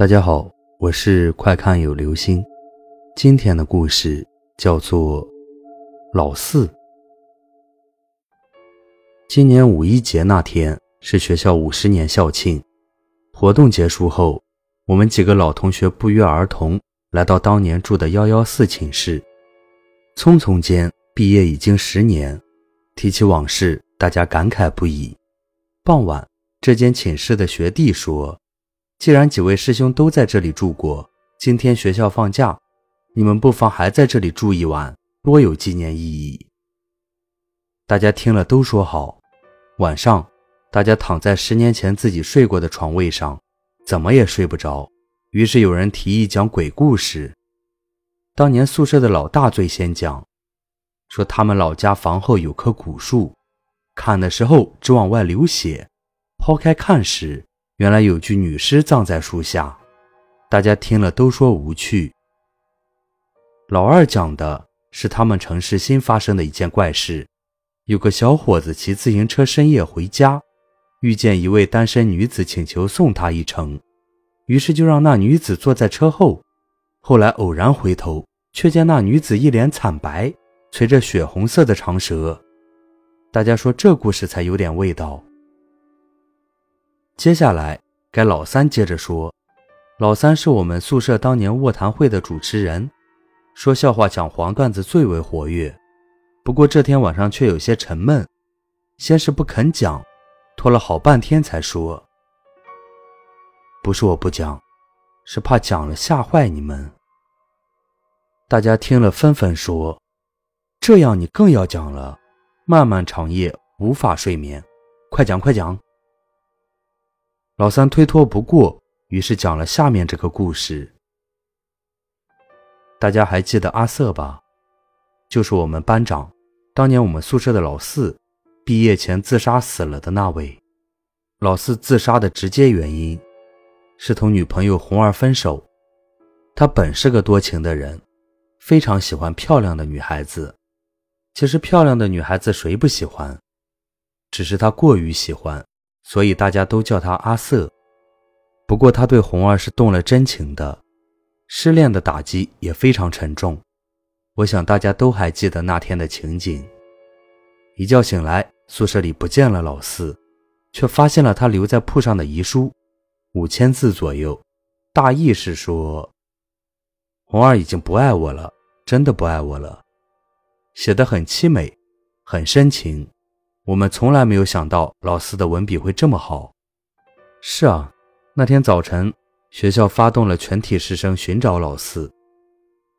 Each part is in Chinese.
大家好，我是快看有流星。今天的故事叫做《老四》。今年五一节那天是学校五十年校庆，活动结束后，我们几个老同学不约而同来到当年住的幺幺四寝室。匆匆间，毕业已经十年，提起往事，大家感慨不已。傍晚，这间寝室的学弟说。既然几位师兄都在这里住过，今天学校放假，你们不妨还在这里住一晚，多有纪念意义。大家听了都说好。晚上，大家躺在十年前自己睡过的床位上，怎么也睡不着。于是有人提议讲鬼故事。当年宿舍的老大最先讲，说他们老家房后有棵古树，砍的时候只往外流血，抛开看时。原来有具女尸葬在树下，大家听了都说无趣。老二讲的是他们城市新发生的一件怪事：有个小伙子骑自行车深夜回家，遇见一位单身女子，请求送他一程，于是就让那女子坐在车后。后来偶然回头，却见那女子一脸惨白，垂着血红色的长舌。大家说这故事才有点味道。接下来该老三接着说，老三是我们宿舍当年卧谈会的主持人，说笑话讲黄段子最为活跃。不过这天晚上却有些沉闷，先是不肯讲，拖了好半天才说：“不是我不讲，是怕讲了吓坏你们。”大家听了纷纷说：“这样你更要讲了，漫漫长夜无法睡眠，快讲快讲。”老三推脱不过，于是讲了下面这个故事。大家还记得阿瑟吧？就是我们班长，当年我们宿舍的老四，毕业前自杀死了的那位。老四自杀的直接原因是同女朋友红儿分手。他本是个多情的人，非常喜欢漂亮的女孩子。其实漂亮的女孩子谁不喜欢？只是他过于喜欢。所以大家都叫他阿瑟。不过他对红儿是动了真情的，失恋的打击也非常沉重。我想大家都还记得那天的情景。一觉醒来，宿舍里不见了老四，却发现了他留在铺上的遗书，五千字左右，大意是说：红儿已经不爱我了，真的不爱我了。写得很凄美，很深情。我们从来没有想到老四的文笔会这么好。是啊，那天早晨，学校发动了全体师生寻找老四。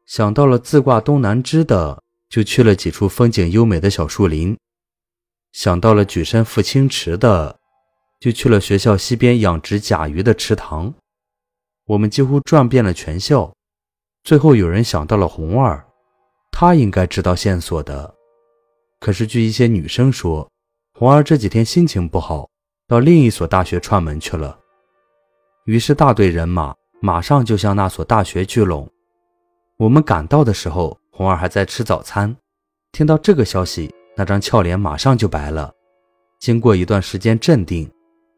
想到了自挂东南枝的，就去了几处风景优美的小树林；想到了举身赴清池的，就去了学校西边养殖甲鱼的池塘。我们几乎转遍了全校，最后有人想到了红儿，她应该知道线索的。可是据一些女生说，红儿这几天心情不好，到另一所大学串门去了。于是大队人马马上就向那所大学聚拢。我们赶到的时候，红儿还在吃早餐。听到这个消息，那张俏脸马上就白了。经过一段时间镇定，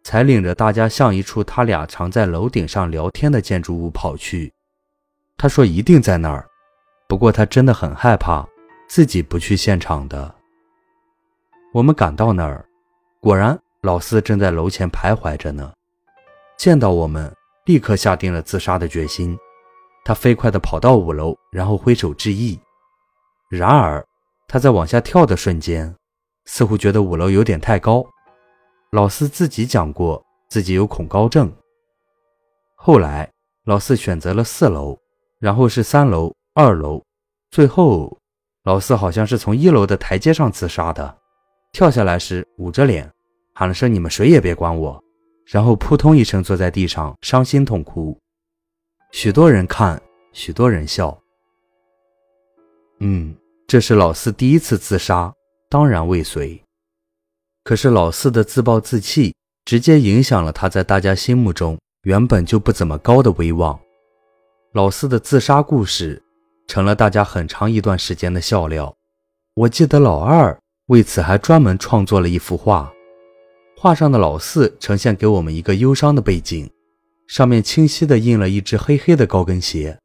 才领着大家向一处他俩常在楼顶上聊天的建筑物跑去。他说一定在那儿，不过他真的很害怕，自己不去现场的。我们赶到那儿，果然老四正在楼前徘徊着呢。见到我们，立刻下定了自杀的决心。他飞快地跑到五楼，然后挥手致意。然而，他在往下跳的瞬间，似乎觉得五楼有点太高。老四自己讲过，自己有恐高症。后来，老四选择了四楼，然后是三楼、二楼，最后，老四好像是从一楼的台阶上自杀的。跳下来时，捂着脸，喊了声“你们谁也别管我”，然后扑通一声坐在地上，伤心痛哭。许多人看，许多人笑。嗯，这是老四第一次自杀，当然未遂。可是老四的自暴自弃，直接影响了他在大家心目中原本就不怎么高的威望。老四的自杀故事，成了大家很长一段时间的笑料。我记得老二。为此，还专门创作了一幅画，画上的老四呈现给我们一个忧伤的背景，上面清晰地印了一只黑黑的高跟鞋。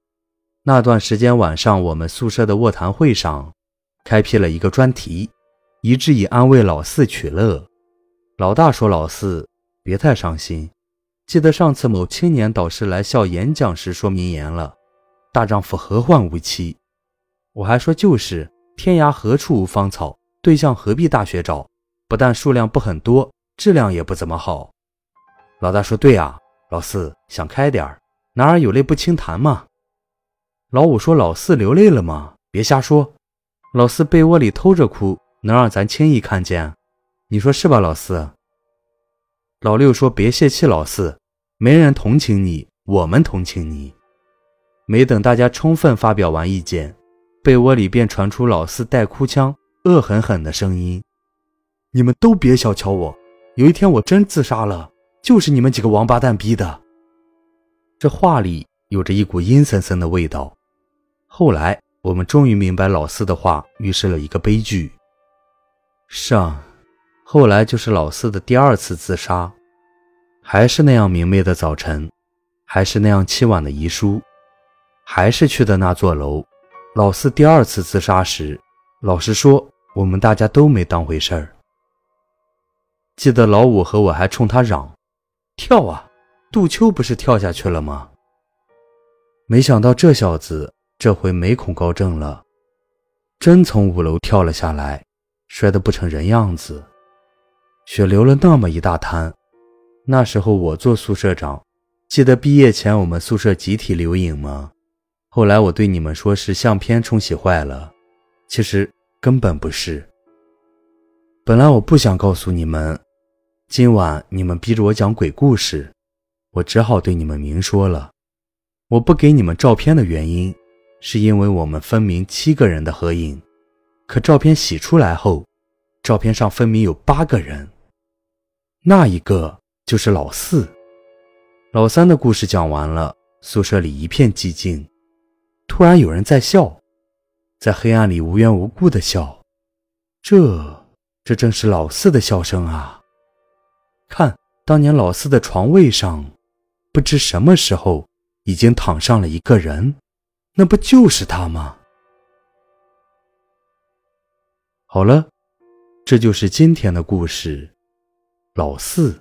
那段时间晚上，我们宿舍的卧谈会上，开辟了一个专题，一致以安慰老四取乐。老大说：“老四，别太伤心。记得上次某青年导师来校演讲时说名言了：‘大丈夫何患无妻？’我还说就是‘天涯何处无芳草’，对象何必大学找？不但数量不很多，质量也不怎么好。”老大说：“对啊。”老四想开点儿，男儿有泪不轻弹嘛。老五说：“老四流泪了吗？别瞎说。老四被窝里偷着哭，能让咱轻易看见？你说是吧，老四？”老六说：“别泄气，老四，没人同情你，我们同情你。”没等大家充分发表完意见，被窝里便传出老四带哭腔、恶狠狠的声音：“你们都别小瞧我，有一天我真自杀了。”就是你们几个王八蛋逼的！这话里有着一股阴森森的味道。后来我们终于明白老四的话预示了一个悲剧。是啊，后来就是老四的第二次自杀，还是那样明媚的早晨，还是那样凄婉的遗书，还是去的那座楼。老四第二次自杀时，老实说，我们大家都没当回事儿。记得老五和我还冲他嚷。跳啊！杜秋不是跳下去了吗？没想到这小子这回没恐高症了，真从五楼跳了下来，摔得不成人样子，血流了那么一大滩。那时候我做宿舍长，记得毕业前我们宿舍集体留影吗？后来我对你们说是相片冲洗坏了，其实根本不是。本来我不想告诉你们。今晚你们逼着我讲鬼故事，我只好对你们明说了。我不给你们照片的原因，是因为我们分明七个人的合影，可照片洗出来后，照片上分明有八个人。那一个就是老四。老三的故事讲完了，宿舍里一片寂静。突然有人在笑，在黑暗里无缘无故的笑。这，这正是老四的笑声啊！看，当年老四的床位上，不知什么时候已经躺上了一个人，那不就是他吗？好了，这就是今天的故事，老四。